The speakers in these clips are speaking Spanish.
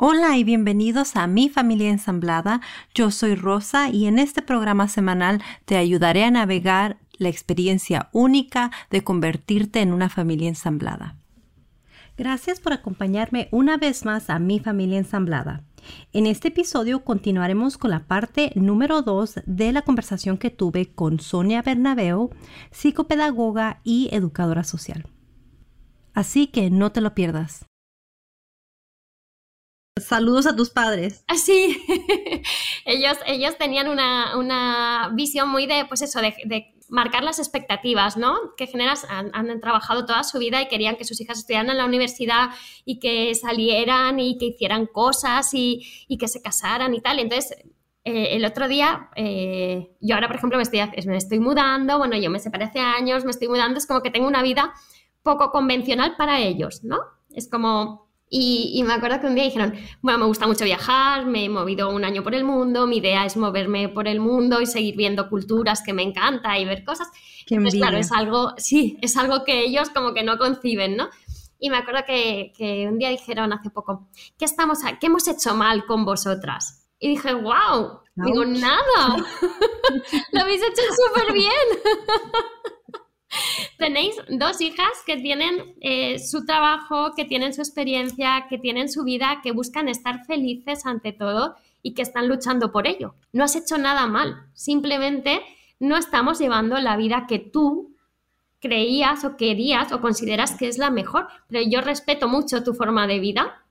Hola y bienvenidos a Mi Familia Ensamblada. Yo soy Rosa y en este programa semanal te ayudaré a navegar la experiencia única de convertirte en una familia ensamblada. Gracias por acompañarme una vez más a Mi Familia Ensamblada. En este episodio continuaremos con la parte número 2 de la conversación que tuve con Sonia Bernabeo, psicopedagoga y educadora social. Así que no te lo pierdas. Saludos a tus padres. Así, ellos, ellos tenían una, visión muy de, pues eso, de, marcar las expectativas, ¿no? Que generas, han, trabajado toda su vida y querían que sus hijas estudiaran en la universidad y que salieran y que hicieran cosas y, que se casaran y tal. Entonces, eh, el otro día, eh, yo ahora, por ejemplo, me estoy, me estoy mudando, bueno, yo me separé hace años, me estoy mudando, es como que tengo una vida poco convencional para ellos, ¿no? Es como y, me acuerdo que un día dijeron, bueno, me gusta mucho viajar, me he movido un año por el mundo, mi idea es moverme por el mundo y seguir viendo culturas que me encanta y ver cosas. Qué claro, es algo, sí, es algo que ellos como que no conciben, ¿no? Y me acuerdo que, que un día dijeron hace poco, ¿qué, estamos, ¿qué hemos hecho mal con vosotras? Y dije, wow, digo, nada, lo habéis hecho súper bien. Tenéis dos hijas que tienen eh, su trabajo, que tienen su experiencia, que tienen su vida, que buscan estar felices ante todo y que están luchando por ello. No has hecho nada mal, simplemente no estamos llevando la vida que tú creías o querías o consideras que es la mejor. Pero yo respeto mucho tu forma de vida,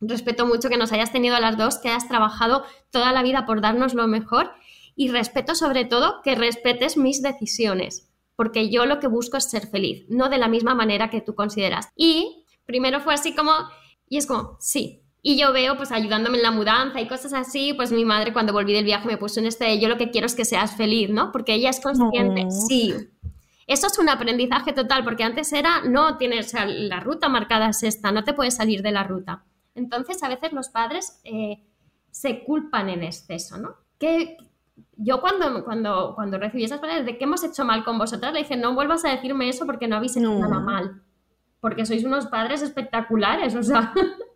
respeto mucho que nos hayas tenido a las dos, que hayas trabajado toda la vida por darnos lo mejor y respeto sobre todo que respetes mis decisiones porque yo lo que busco es ser feliz, no de la misma manera que tú consideras. Y primero fue así como, y es como, sí. Y yo veo, pues ayudándome en la mudanza y cosas así, pues mi madre cuando volví del viaje me puso en este, yo lo que quiero es que seas feliz, ¿no? Porque ella es consciente, sí. Eso es un aprendizaje total, porque antes era, no tienes, la ruta marcada es esta, no te puedes salir de la ruta. Entonces, a veces los padres eh, se culpan en exceso, ¿no? ¿Qué, yo cuando, cuando, cuando recibí esas palabras de que hemos hecho mal con vosotras, le dije, no vuelvas a decirme eso porque no habéis hecho nada mal. Porque sois unos padres espectaculares, o sea,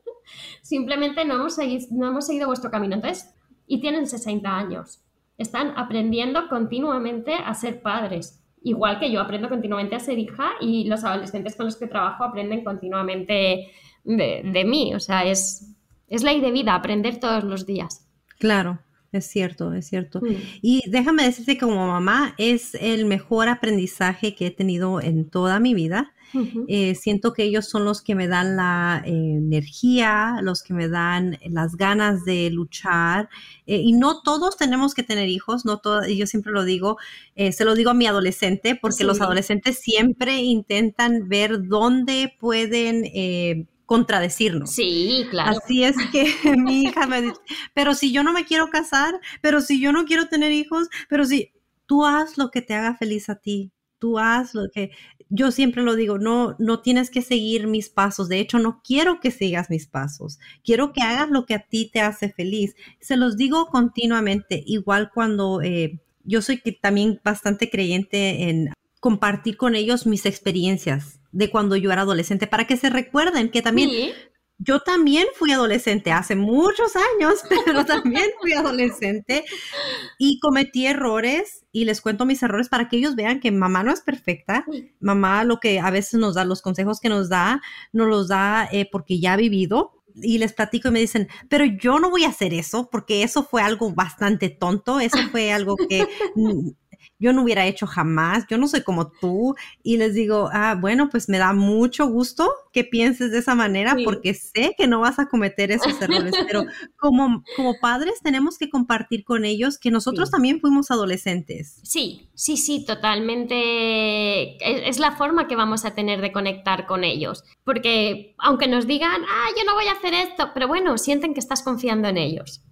simplemente no hemos, seguido, no hemos seguido vuestro camino. Entonces, y tienen 60 años. Están aprendiendo continuamente a ser padres. Igual que yo aprendo continuamente a ser hija y los adolescentes con los que trabajo aprenden continuamente de, de mí. O sea, es, es ley de vida aprender todos los días. Claro, es cierto, es cierto. Mm. Y déjame decirte que como mamá es el mejor aprendizaje que he tenido en toda mi vida. Eh, siento que ellos son los que me dan la eh, energía, los que me dan las ganas de luchar. Eh, y no todos tenemos que tener hijos, no todo, yo siempre lo digo, se lo digo a mi adolescente, porque los adolescentes siempre intentan ver dónde pueden contradecirnos. Sí, claro. Así es que mi hija me dice, pero si yo no me quiero casar, pero si yo no quiero tener hijos, pero si tú haz lo que te haga feliz a ti, tú haz lo que yo siempre lo digo, no no tienes que seguir mis pasos, de hecho no quiero que sigas mis pasos, quiero que hagas lo que a ti te hace feliz. Se los digo continuamente, igual cuando eh, yo soy que también bastante creyente en compartir con ellos mis experiencias de cuando yo era adolescente, para que se recuerden que también yo también fui adolescente hace muchos años, pero también fui adolescente y cometí errores y les cuento mis errores para que ellos vean que mamá no es perfecta. Mamá lo que a veces nos da, los consejos que nos da, nos los da eh, porque ya ha vivido. Y les platico y me dicen, pero yo no voy a hacer eso porque eso fue algo bastante tonto, eso fue algo que yo no hubiera hecho jamás, yo no soy como tú. Y les digo, ah, bueno, pues me da mucho gusto que pienses de esa manera porque sé que no vas a cometer esos errores, pero como, como padres tenemos que compartir con ellos que nosotros también fuimos adolescentes. Sí, sí, sí, totalmente. Es, la forma que vamos a tener de conectar con ellos, porque aunque nos digan, ah, yo no voy a hacer esto, pero bueno, sienten que estás confiando en ellos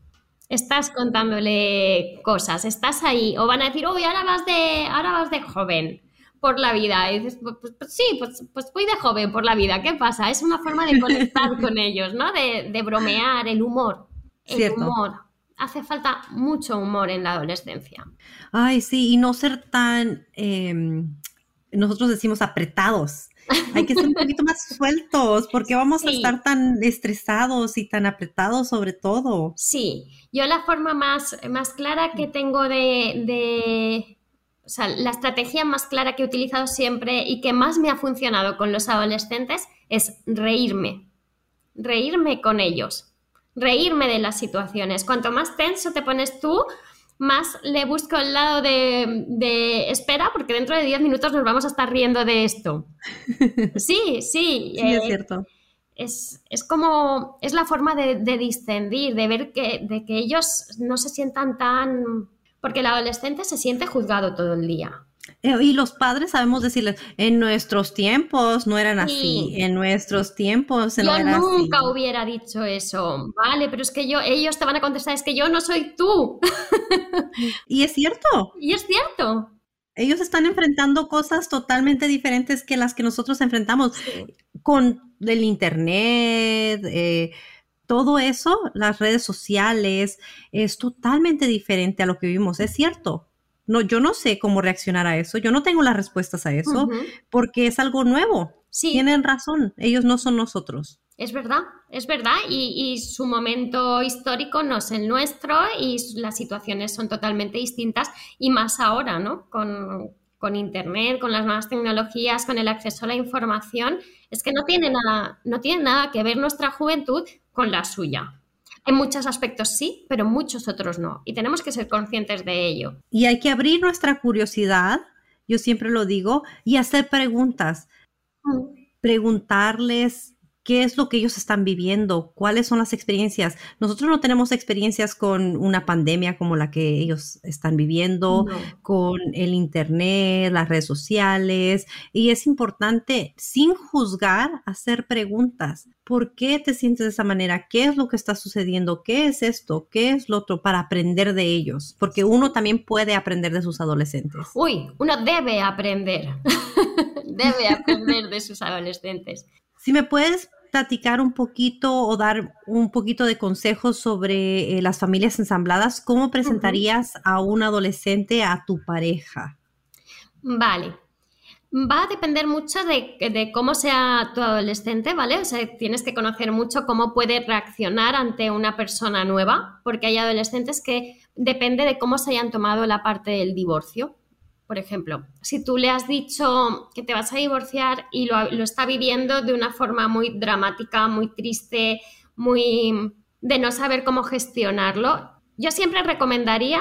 estás contándole cosas, estás ahí, o van a decir, uy, ahora vas de, ahora vas de joven, por la vida. Y dices, pues, pues, pues sí, pues, pues, voy de joven por la vida. ¿Qué pasa? Es una forma de conectar con ellos, ¿no? De, de bromear, el humor. El humor. Hace falta mucho humor en la adolescencia. Ay, sí, y no ser tan, em, nosotros decimos apretados. Hay que ser un poquito más sueltos porque vamos a estar tan estresados y tan apretados sobre todo. Sí, yo la forma más, más clara que tengo de, de, o sea, la estrategia más clara que he utilizado siempre y que más me ha funcionado con los adolescentes es reírme, reírme con ellos, reírme de las situaciones. Cuanto más tenso te pones tú, más le busco el lado de, espera, porque dentro de 10 minutos nos vamos a estar riendo de esto. Sí, sí. Sí, es eh, cierto. Es, como, es la forma de, de discendir, de ver que, de que ellos no se sientan tan... Porque el adolescente se siente juzgado todo el día. Eh, y los padres sabemos decirles, en nuestros tiempos no eran así, en nuestros tiempos no yo nunca hubiera dicho eso, vale, pero es que yo, ellos te van a contestar, es que yo no soy tú. y es cierto. Y es cierto. Ellos están enfrentando cosas totalmente diferentes que las que nosotros enfrentamos con el internet, eh, todo eso, las redes sociales, es totalmente diferente a lo que vivimos, es cierto. No, yo no sé cómo reaccionar a eso, yo no tengo las respuestas a eso, porque es algo nuevo. Sí. Tienen razón, ellos no son nosotros. Es verdad, es verdad, y, su momento histórico no es el nuestro y las situaciones son totalmente distintas, y más ahora, ¿no? Con, con Internet, con las nuevas tecnologías, con el acceso a la información, es que no tiene nada, no tiene nada que ver nuestra juventud con la suya. En muchos aspectos sí, pero en muchos otros no. Y tenemos que ser conscientes de ello. Y hay que abrir nuestra curiosidad, yo siempre lo digo, y hacer preguntas. Mm. Preguntarles qué es lo que ellos están viviendo, cuáles son las experiencias. Nosotros no tenemos experiencias con una pandemia como la que ellos están viviendo, con el Internet, las redes sociales, y es importante, sin juzgar, hacer preguntas. ¿Por qué te sientes de esa manera? ¿Qué es lo que está sucediendo? ¿Qué es esto? ¿Qué es lo otro? Para aprender de ellos, porque uno también puede aprender de sus adolescentes. Uy, uno debe aprender, debe aprender de sus adolescentes. Si me puedes platicar un poquito o dar un poquito de consejos sobre eh, las familias ensambladas, ¿cómo presentarías a un adolescente a tu pareja? Vale. Va a depender mucho de, cómo sea tu adolescente, ¿vale? O sea, tienes que conocer mucho cómo puede reaccionar ante una persona nueva, porque hay adolescentes que depende de cómo se hayan tomado la parte del divorcio. Por ejemplo, si tú le has dicho que te vas a divorciar y lo, está viviendo de una forma muy dramática, muy triste, muy de no saber cómo gestionarlo, yo siempre recomendaría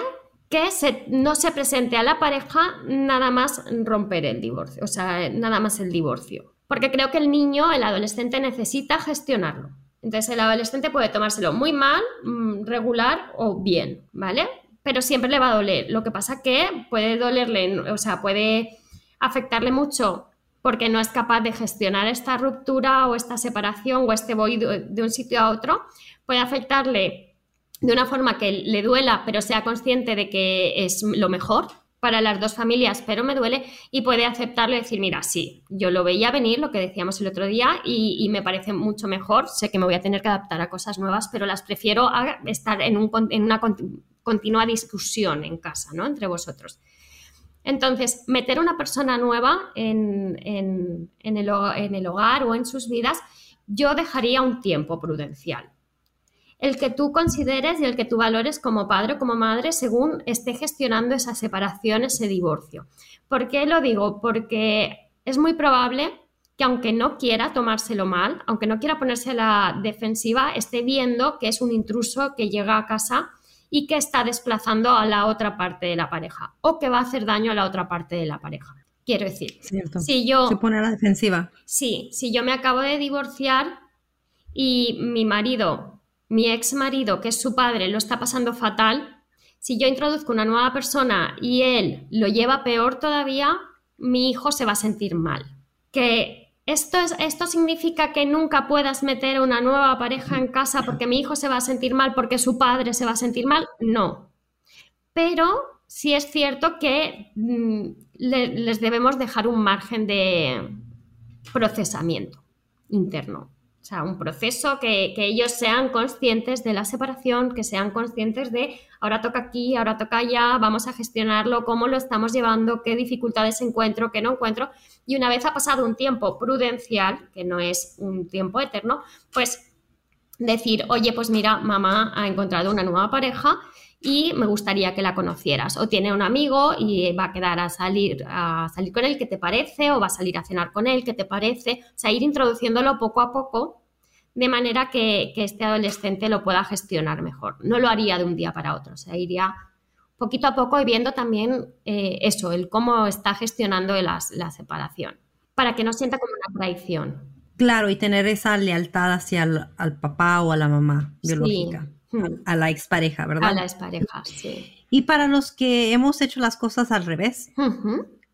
que no se presente a la pareja nada más romper el divorcio, o sea, nada más el divorcio. Porque creo que el niño, el adolescente necesita gestionarlo. Entonces el adolescente puede tomárselo muy mal, mm, regular o bien, ¿vale? Pero siempre le va a doler. Lo que pasa que puede dolerle, o sea, puede afectarle mucho porque no es capaz de gestionar esta ruptura o esta separación o este voy de un sitio a otro, puede afectarle de una forma que le duela, pero sea consciente de que es lo mejor para las dos familias, pero me duele, y puede aceptarlo y decir, mira, sí, yo lo veía venir, lo que decíamos el otro día, y, me parece mucho mejor, sé que me voy a tener que adaptar a cosas nuevas, pero las prefiero a estar en, un, en una continua discusión en casa, ¿no? Entre vosotros. Entonces, meter una persona nueva en, el, en el hogar o en sus vidas, yo dejaría un tiempo prudencial. El que tú consideres y el que tú valores como padre o como madre según esté gestionando esa separación, ese divorcio. ¿Por qué lo digo? Porque es muy probable que aunque no quiera tomárselo mal, aunque no quiera ponerse a la defensiva, esté viendo que es un intruso que llega a casa y que está desplazando a la otra parte de la pareja o que va a hacer daño a la otra parte de la pareja. Quiero decir, si yo... Se pone a la defensiva. Sí, si yo me acabo de divorciar y mi marido, mi ex marido, que es su padre, lo está pasando fatal, si yo introduzco una nueva persona y él lo lleva peor todavía, mi hijo se va a sentir mal. Que esto, es, esto significa que nunca puedas meter una nueva pareja en casa porque mi hijo se va a sentir mal, porque su padre se va a sentir mal. No. Pero sí es cierto que mm, les debemos dejar un margen de procesamiento interno. O sea, un proceso que, ellos sean conscientes de la separación, que sean conscientes de ahora toca aquí, ahora toca allá, vamos a gestionarlo, cómo lo estamos llevando, qué dificultades encuentro, qué no encuentro. Y una vez ha pasado un tiempo prudencial, que no es un tiempo eterno, pues decir, oye, pues mira, mamá ha encontrado una nueva pareja y me gustaría que la conocieras. O tiene un amigo y va a quedar a salir, a salir con él, ¿qué te parece? O va a salir a cenar con él, ¿qué te parece? O sea, ir introduciéndolo poco a poco de manera que, este adolescente lo pueda gestionar mejor. No lo haría de un día para otro, o sea, iría poquito a poco y viendo también eh, eso, el cómo está gestionando la separación, para que no sienta como una traición. Claro, y tener esa lealtad hacia el al papá o a la mamá biológica. Hmm. A la expareja, ¿verdad? A la expareja, sí. Y para los que hemos hecho las cosas al revés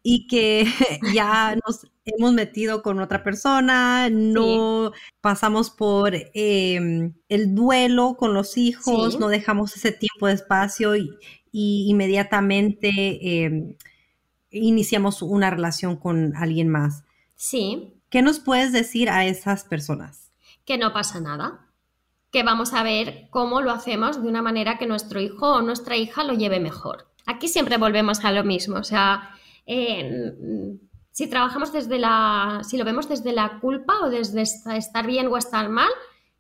y que ya nos hemos metido con otra persona, no pasamos por em, el duelo con los hijos, no dejamos ese tiempo de espacio y, inmediatamente em, iniciamos una relación con alguien más. Sí. ¿Qué nos puedes decir a esas personas? Que no pasa nada que vamos a ver cómo lo hacemos de una manera que nuestro hijo o nuestra hija lo lleve mejor. Aquí siempre volvemos a lo mismo, o sea, si trabajamos desde la, si lo vemos desde la culpa o desde estar bien o estar mal,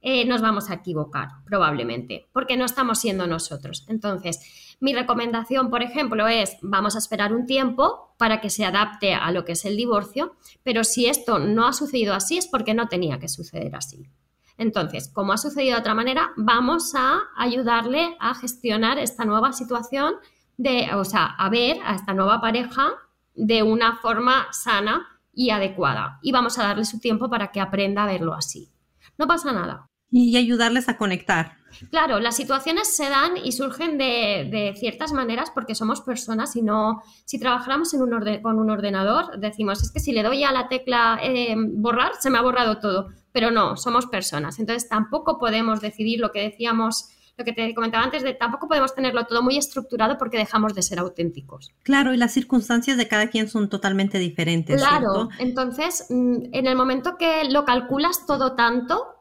eh, nos vamos a equivocar, probablemente, porque no estamos siendo nosotros. Entonces, mi recomendación, por ejemplo, es vamos a esperar un tiempo para que se adapte a lo que es el divorcio, pero si esto no ha sucedido así es porque no tenía que suceder así. Entonces, como ha sucedido de otra manera, vamos a ayudarle a gestionar esta nueva situación de, o sea, a ver a esta nueva pareja de una forma sana y adecuada. Y vamos a darle su tiempo para que aprenda a verlo así. No pasa nada. Y ayudarles a conectar. Claro, las situaciones se dan y surgen de, ciertas maneras porque somos personas y no, si trabajáramos en un con un ordenador, decimos, es que si le doy a la tecla eh, borrar, se me ha borrado todo pero no, somos personas. Entonces tampoco podemos decidir lo que decíamos, lo que te comentaba antes, de tampoco podemos tenerlo todo muy estructurado porque dejamos de ser auténticos. Claro, y las circunstancias de cada quien son totalmente diferentes. Claro, entonces mm, en el momento que lo calculas todo tanto,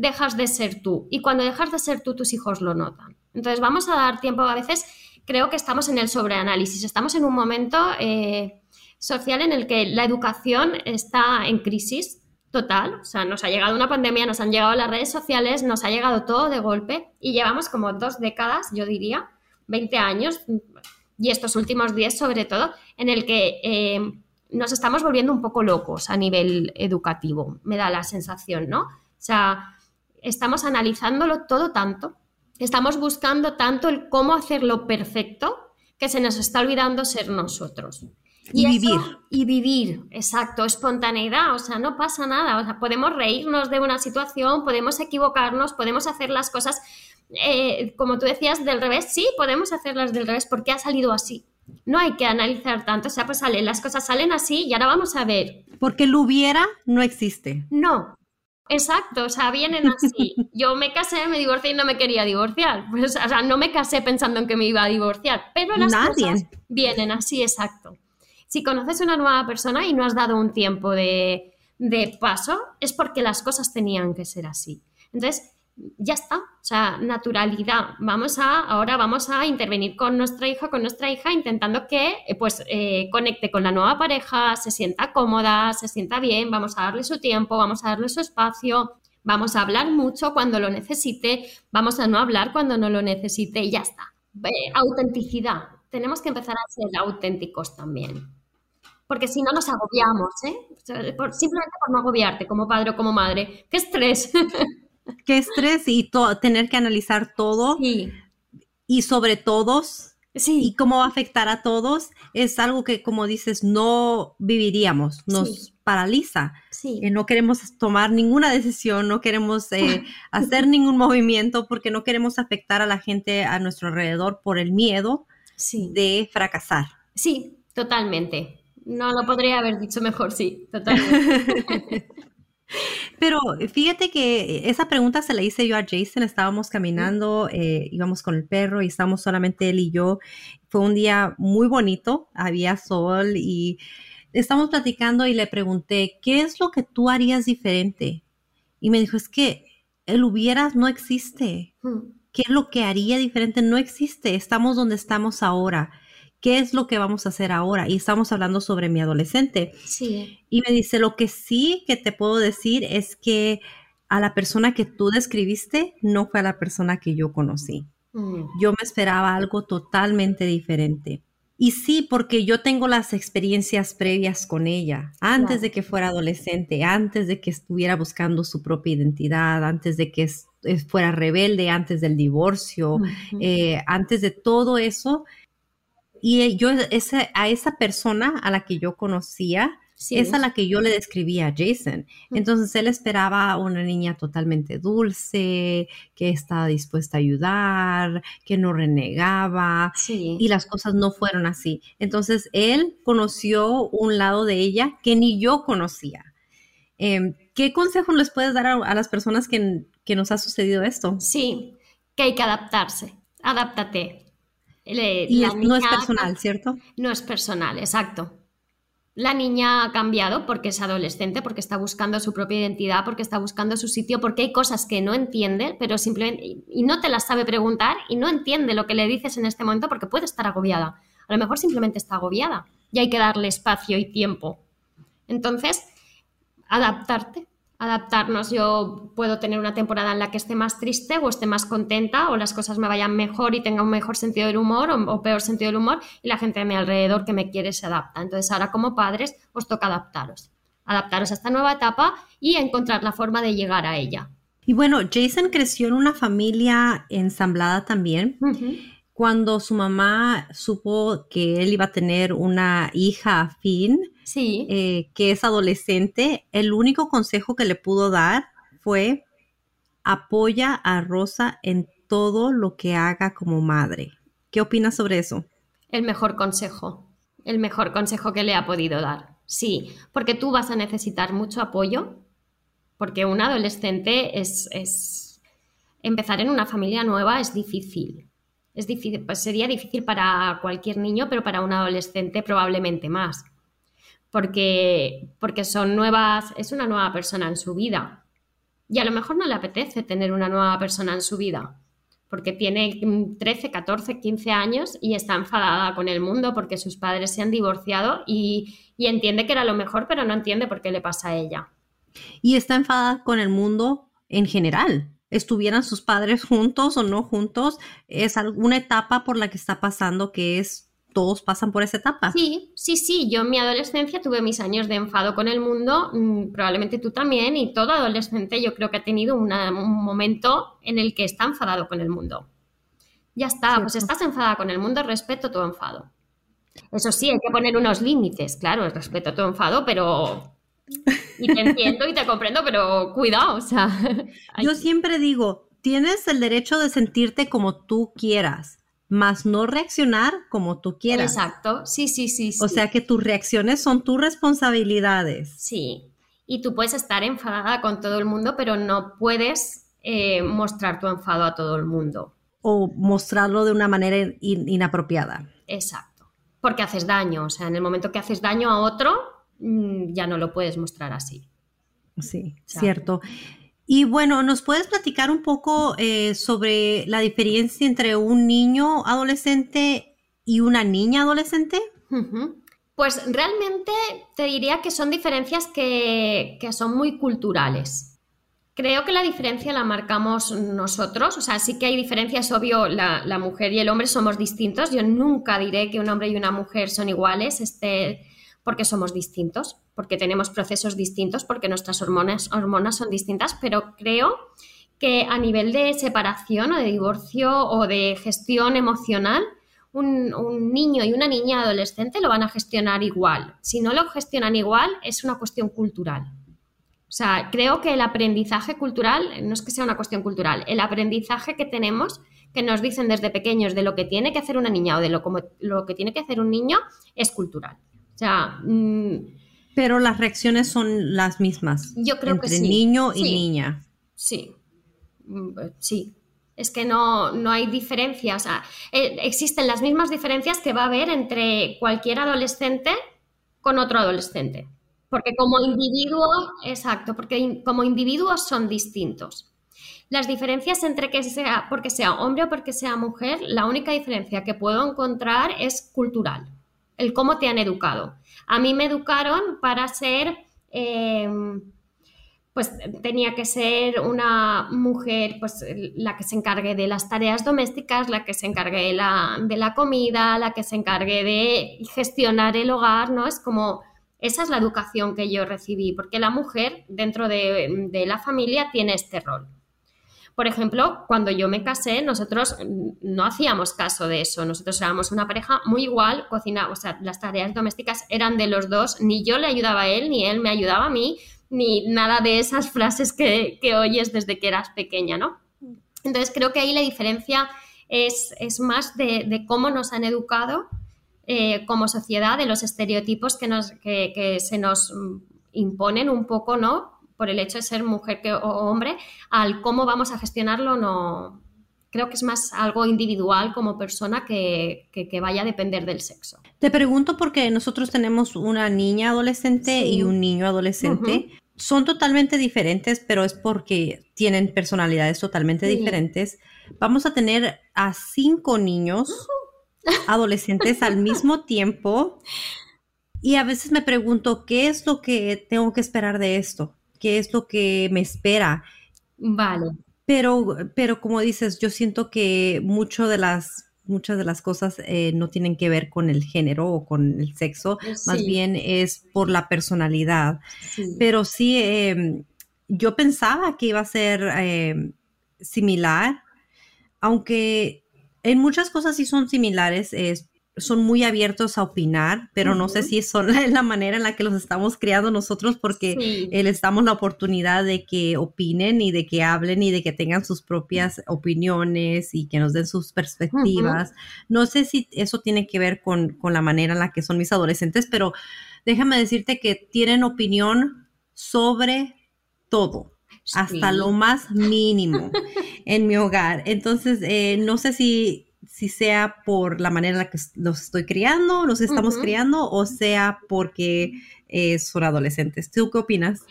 dejas de ser tú. Y cuando dejas de ser tú, tus hijos lo notan. Entonces vamos a dar tiempo, a veces creo que estamos en el sobreanálisis, estamos en un momento... Eh, social en el que la educación está en crisis total. O sea, nos ha llegado una pandemia, nos han llegado las redes sociales, nos ha llegado todo de golpe y llevamos como dos décadas, yo diría, 20 años y estos últimos 10 sobre todo, en el que eh, nos estamos volviendo un poco locos a nivel educativo, me da la sensación, ¿no? O sea, estamos analizándolo todo tanto, estamos buscando tanto el cómo hacerlo perfecto que se nos está olvidando ser nosotros. Y, vivir. y vivir, exacto, espontaneidad, o sea, no pasa nada, o sea, podemos reírnos de una situación, podemos equivocarnos, podemos hacer las cosas, eh, como tú decías, del revés, sí, podemos hacerlas del revés porque ha salido así. No hay que analizar tanto, o sea, pues sale, las cosas salen así y ahora vamos a ver. Porque lo hubiera no existe. No, Exacto, o sea, vienen así. Yo me casé, me divorcié y no me quería divorciar. Pues, o sea, no me casé pensando en que me iba a divorciar, pero las cosas vienen así, exacto si conoces una nueva persona y no has dado un tiempo de, paso, es porque las cosas tenían que ser así. Entonces, ya está, o sea, naturalidad. Vamos a, ahora vamos a intervenir con nuestra hija, con nuestra hija, intentando que eh, pues eh, conecte con la nueva pareja, se sienta cómoda, se sienta bien, vamos a darle su tiempo, vamos a darle su espacio, vamos a hablar mucho cuando lo necesite, vamos a no hablar cuando no lo necesite y ya está. autenticidad. Tenemos que empezar a ser auténticos también porque si no nos agobiamos, ¿eh? simplemente por no agobiarte como padre o como madre. ¡Qué estrés! ¡Qué estrés! Y tener que analizar todo y sobre todos sí. y cómo va a afectar a todos es algo que, como dices, no viviríamos, nos paraliza. Eh, no queremos tomar ninguna decisión, no queremos eh, hacer ningún movimiento porque no queremos afectar a la gente a nuestro alrededor por el miedo de fracasar. Sí, totalmente. No lo podría haber dicho mejor, sí, totalmente. Pero fíjate que esa pregunta se la hice yo a Jason. Estábamos caminando, eh, íbamos con el perro y estábamos solamente él y yo. Fue un día muy bonito, había sol y estamos platicando y le pregunté, ¿qué es lo que tú harías diferente? Y me dijo, es que el hubieras no existe. ¿Qué es lo que haría diferente? No existe. Estamos donde estamos ahora. ¿Qué es lo que vamos a hacer ahora? Y estamos hablando sobre mi adolescente. Sí. Y me dice, lo que sí que te puedo decir es que a la persona que tú describiste no fue a la persona que yo conocí. Hmm. Yo me esperaba algo totalmente diferente. Y sí, porque yo tengo las experiencias previas con ella, antes de que fuera adolescente, antes de que estuviera buscando su propia identidad, antes de que fuera rebelde, antes del divorcio, eh, antes de todo eso. Y yo a esa persona a la que yo conocía, es a la que yo le describía a Jason. Entonces él esperaba una niña totalmente dulce, que estaba dispuesta a ayudar, que no renegaba. Y las cosas no fueron así. Entonces él conoció un lado de ella que ni yo conocía. Em, ¿Qué consejo les puedes dar a, las personas que, que, nos ha sucedido esto? Sí, que hay que adaptarse. Adáptate. Y no es personal, ¿cierto? No es personal, exacto la niña ha cambiado porque es adolescente, porque está buscando su propia identidad, porque está buscando su sitio, porque hay cosas que no entiende, pero simplemente y no te las sabe preguntar y no entiende lo que le dices en este momento porque puede estar agobiada. A lo mejor simplemente está agobiada y hay que darle espacio y tiempo. Entonces, adaptarte, adaptarnos. Yo puedo tener una temporada en la que esté más triste o esté más contenta o las cosas me vayan mejor y tenga un mejor sentido del humor o, peor sentido del humor y la gente de mi alrededor que me quiere se adapta. Entonces ahora como padres os toca adaptaros, adaptaros a esta nueva etapa y encontrar la forma de llegar a ella. Y bueno, Jason creció en una familia ensamblada también. Cuando su mamá supo que él iba a tener una hija afín, sí. Eh, que es adolescente, el único consejo que le pudo dar fue apoya a Rosa en todo lo que haga como madre. ¿Qué opinas sobre eso? El mejor consejo, el mejor consejo que le ha podido dar. Sí, porque tú vas a necesitar mucho apoyo, porque un adolescente es, es... empezar en una familia nueva es difícil. Pues sería difícil para cualquier niño, pero para un adolescente probablemente más porque, porque son nuevas, es una nueva persona en su vida. Y a lo mejor no le apetece tener una nueva persona en su vida, porque tiene 13, 14, 15 años y está enfadada con el mundo porque sus padres se han divorciado y, y entiende que era lo mejor, pero no entiende por qué le pasa a ella. Y está enfadada con el mundo en general. Estuvieran sus padres juntos o no juntos, es alguna etapa por la que está pasando que es todos pasan por esa etapa. Sí, sí, sí. Yo en mi adolescencia tuve mis años de enfado con el mundo, mm, probablemente tú también, y todo adolescente yo creo que ha tenido un momento en el que está enfadado con el mundo. Ya está, pues estás enfadada con el mundo, respeto tu enfado. Eso sí, hay que poner unos límites, claro, respeto tu enfado, pero... Y te entiendo y te comprendo, pero cuidado, o sea... Yo siempre digo, tienes el derecho de sentirte como tú quieras más no reaccionar como tú quieras. Exacto, sí, sí, sí. O sea que tus reacciones son tus responsabilidades. Sí, y tú puedes estar enfadada con todo el mundo, pero no puedes eh, mostrar tu enfado a todo el mundo. O mostrarlo de una manera inapropiada. Exacto, porque haces daño, o sea, en el momento que haces daño a otro, ya no lo puedes mostrar así. Sí, cierto. Y bueno, ¿nos puedes platicar un poco eh, sobre la diferencia entre un niño adolescente y una niña adolescente? Pues realmente te diría que son diferencias que, son muy culturales. Creo que la diferencia la marcamos nosotros, o sea, sí que hay diferencias, obvio, la, la, mujer y el hombre somos distintos. Yo nunca diré que un hombre y una mujer son iguales, este, porque somos distintos, porque tenemos procesos distintos, porque nuestras hormonas, hormonas son distintas, pero creo que a nivel de separación o de divorcio o de gestión emocional, un, niño y una niña adolescente lo van a gestionar igual. Si no lo gestionan igual, es una cuestión cultural. O sea, creo que el aprendizaje cultural, no es que sea una cuestión cultural, el aprendizaje que tenemos, que nos dicen desde pequeños de lo que tiene que hacer una niña o de lo, como, lo que tiene que hacer un niño, es cultural. Sea, mm, Pero las reacciones son las mismas. Yo creo entre que sí. niño y Sí. niña. Sí, Mm, eh, sí. Es que no, no hay diferencia. O sea, eh, existen las mismas diferencias que va a haber entre cualquier adolescente con otro adolescente. Porque como individuo, exacto, porque como individuos son distintos. Las diferencias entre que sea, porque sea hombre o porque sea mujer, la única diferencia que puedo encontrar es cultural, el cómo te han educado. A mí me educaron para ser, eh, pues tenía que ser una mujer, pues la que se encargue de las tareas domésticas, la que se encargue de la, de la comida, la que se encargue de gestionar el hogar, ¿no? Es como, esa es la educación que yo recibí, porque la mujer dentro de, de la familia tiene este rol. Por ejemplo, cuando yo me casé, nosotros no hacíamos caso de eso. Nosotros éramos una pareja muy igual, cocinábamos, o sea, las tareas domésticas eran de los dos. Ni yo le ayudaba a él, ni él me ayudaba a mí, ni nada de esas frases que, que oyes desde que eras pequeña, ¿no? Entonces creo que ahí la diferencia es, es más de, de, cómo nos han educado eh, como sociedad, de los estereotipos que, nos, que, que se nos imponen un poco, ¿no? Por el hecho de ser mujer que, o hombre, al cómo vamos a gestionarlo, no. Creo que es más algo individual como persona que, que, que vaya a depender del sexo. Te pregunto porque nosotros tenemos una niña adolescente sí. y un niño adolescente. Uh -huh. Son totalmente diferentes, pero es porque tienen personalidades totalmente sí. diferentes. Vamos a tener a cinco niños uh -huh. adolescentes al mismo tiempo. Y a veces me pregunto, ¿qué es lo que tengo que esperar de esto? Qué es lo que me espera. Vale. Pero, pero como dices, yo siento que mucho de las, muchas de las cosas eh, no tienen que ver con el género o con el sexo, sí. más bien es por la personalidad. Sí. Pero sí, eh, yo pensaba que iba a ser eh, similar, aunque en muchas cosas sí son similares, son muy abiertos a opinar, pero uh -huh. no sé si son la, la, manera en la que los estamos criando nosotros porque sí. eh, les damos la oportunidad de que opinen y de que hablen y de que tengan sus propias opiniones y que nos den sus perspectivas. Uh -huh. No sé si eso tiene que ver con, con la manera en la que son mis adolescentes, pero déjame decirte que tienen opinión sobre todo. Sí. hasta lo más mínimo en mi hogar. Entonces, eh, no sé si si sea por la manera en la que los estoy criando, los estamos uh -huh. criando, o sea porque eh, son adolescentes. ¿Tú qué opinas?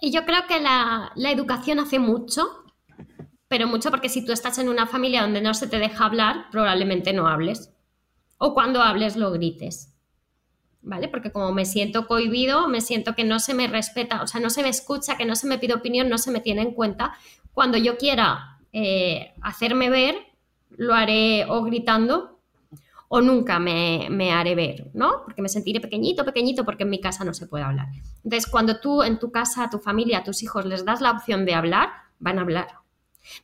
Y yo creo que la, la, educación hace mucho, pero mucho porque si tú estás en una familia donde no se te deja hablar, probablemente no hables. O cuando hables lo grites. ¿Vale? Porque como me siento cohibido, me siento que no se me respeta, o sea, no se me escucha, que no se me pide opinión, no se me tiene en cuenta. Cuando yo quiera eh, hacerme ver, lo haré o gritando o nunca me, me, haré ver, ¿no? Porque me sentiré pequeñito, pequeñito, porque en mi casa no se puede hablar. Entonces, cuando tú en tu casa, a tu familia, a tus hijos les das la opción de hablar, van a hablar.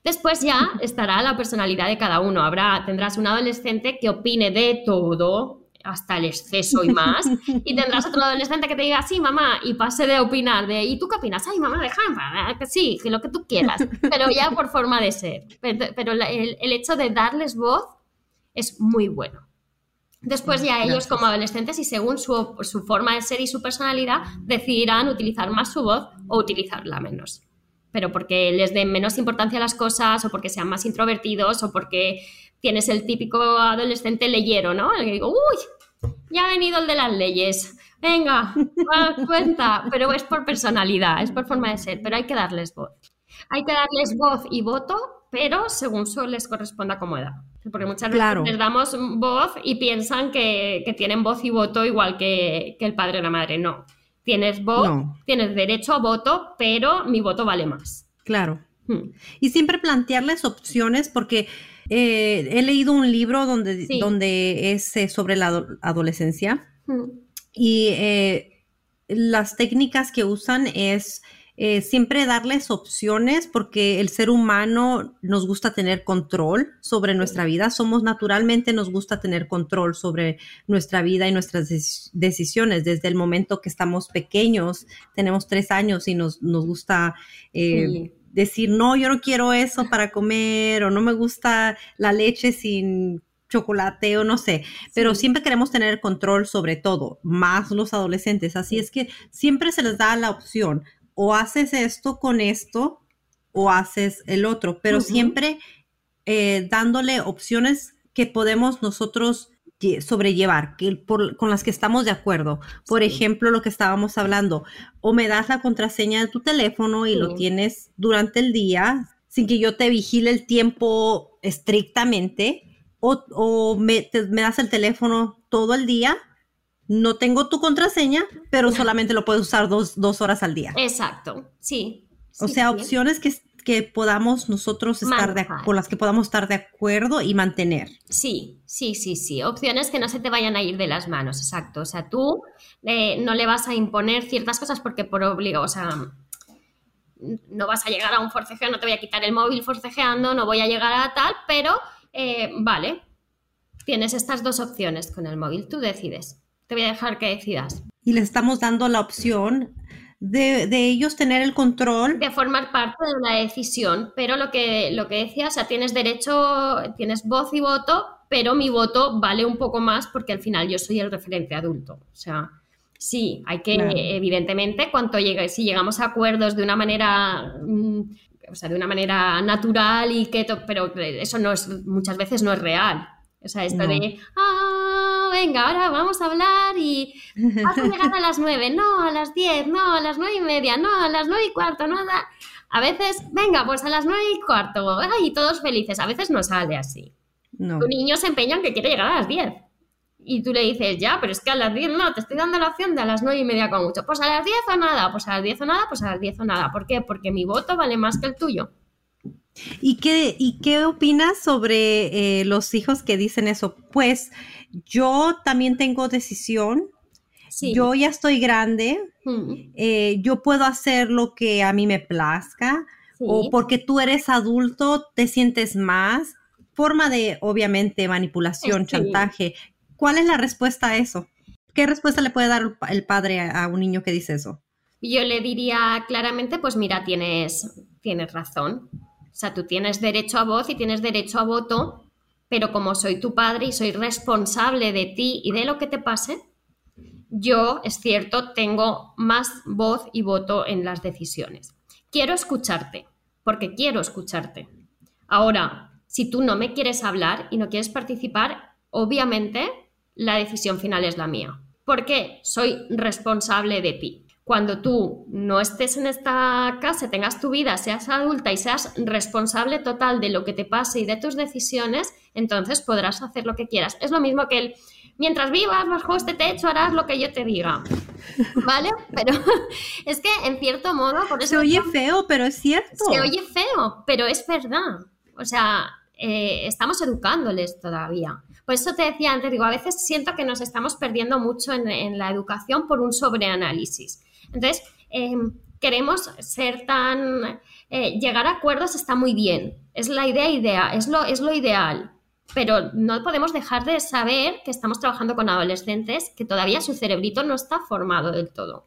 Después ya estará la personalidad de cada uno. Habrá, tendrás un adolescente que opine de todo, hasta el exceso y más, y tendrás otro adolescente que te diga, sí, mamá, y pase de opinar, de, ¿y tú qué opinas? Ay, mamá, que sí, lo que tú quieras, pero ya por forma de ser. Pero, pero el, el, hecho de darles voz es muy bueno. Después ya ellos como adolescentes y según su, su forma de ser y su personalidad decidirán utilizar más su voz o utilizarla menos. Pero porque les den menos importancia a las cosas o porque sean más introvertidos o porque tienes el típico adolescente leyero, ¿no? El que digo, uy, ya ha venido el de las leyes, venga, cuenta, pero es por personalidad, es por forma de ser, pero hay que darles voz. Hay que darles voz y voto, pero según su les corresponda como edad. Porque muchas claro. veces les damos voz y piensan que, que tienen voz y voto igual que, que, el padre o la madre. No. Tienes voz, no. tienes derecho a voto, pero mi voto vale más. Claro. Hmm. Y siempre plantearles opciones porque eh, he leído un libro donde, sí. donde es eh, sobre la ado adolescencia y eh, las técnicas que usan es siempre darles opciones porque el ser humano nos gusta tener control sobre nuestra vida. Somos naturalmente, nos gusta tener control sobre nuestra vida y nuestras dec decisiones. Desde el momento que estamos pequeños, tenemos tres años y nos, nos gusta sí. Decir, no, yo no quiero eso para comer o no me gusta la leche sin chocolate o no sé, pero siempre queremos tener control sobre todo, más los adolescentes. Así es que siempre se les da la opción, o haces esto con esto o haces el otro, pero siempre eh, dándole opciones que podemos nosotros sobrellevar, que con las que estamos de acuerdo. Por ejemplo, lo que estábamos hablando, o me das la contraseña de tu teléfono y lo tienes durante el día sin que yo te vigile el tiempo estrictamente, o, me, das el teléfono todo el día. No tengo tu contraseña, pero solamente lo puedes usar dos, horas al día. Exacto, sí. O sea, opciones que, que podamos nosotros estar de, con las que podamos estar de acuerdo y mantener. Sí, sí, sí, sí. Opciones que no se te vayan a ir de las manos, exacto. O sea, tú eh, no le vas a imponer ciertas cosas porque por obligo, o sea, no vas a llegar a un forcejeo, no te voy a quitar el móvil forcejeando, no voy a llegar a tal, pero eh, vale, tienes estas dos opciones con el móvil, tú decides. Te voy a dejar que decidas. Y le estamos dando la opción de, ellos tener el control. De formar parte de la decisión, pero lo que, lo que decía, o sea, tienes derecho, tienes voz y voto, pero mi voto vale un poco más porque al final yo soy el referente adulto. O sea, sí, hay que, evidentemente, cuanto llegue, si llegamos a acuerdos de una manera... Mm, o sea, de una manera natural y que, pero eso no es, muchas veces no es real. O sea, esto de, ah, venga, ahora vamos a hablar y vas a llegar a las nueve, no, a las diez, no, a las nueve y media, no, a las nueve y cuarto, no, a veces, venga, pues a las nueve y cuarto, y todos felices, a veces no sale así. No. Tu niño se empeña en que quiere llegar a las diez. Y tú le dices, ya, pero es que a las diez no, te estoy dando la opción de a las nueve y media con mucho. Pues a las diez o nada, pues a las diez o nada, pues a las diez o nada. ¿Por qué? Porque mi voto vale más que el tuyo. ¿Y qué, y qué opinas sobre eh, los hijos que dicen eso? Pues yo también tengo decisión. Yo ya estoy grande. Mm. Eh, yo puedo hacer lo que a mí me plazca. O porque tú eres adulto, te sientes más. Forma de, obviamente, manipulación, chantaje. ¿Cuál es la respuesta a eso? ¿Qué respuesta le puede dar el padre a, un niño que dice eso? Yo le diría claramente, pues mira, tienes, tienes razón. O sea, tú tienes derecho a voz y tienes derecho a voto, pero como soy tu padre y soy responsable de ti y de lo que te pase, yo, es cierto, tengo más voz y voto en las decisiones. Quiero escucharte, porque quiero escucharte. Ahora, si tú no me quieres hablar y no quieres participar, obviamente la decisión final es la mía, porque soy responsable de ti cuando tú no estés en esta casa, tengas tu vida, seas adulta y seas responsable total de lo que te pase y de tus decisiones, entonces podrás hacer lo que quieras. Es lo mismo que el, mientras vivas bajo este techo harás lo que yo te diga. ¿Vale? Pero es que en cierto modo... Por eso se oye feo, pero es cierto. Se oye feo, pero es verdad. O sea, eh, estamos educándoles todavía. Por eso te decía antes, digo, a veces siento que nos estamos perdiendo mucho en, en la educación por un sobreanálisis. Entonces, em, queremos ser tan... Eh, llegar a acuerdos está muy bien, es la idea idea, es lo, es lo ideal, pero no podemos dejar de saber que estamos trabajando con adolescentes que todavía su cerebrito no está formado del todo.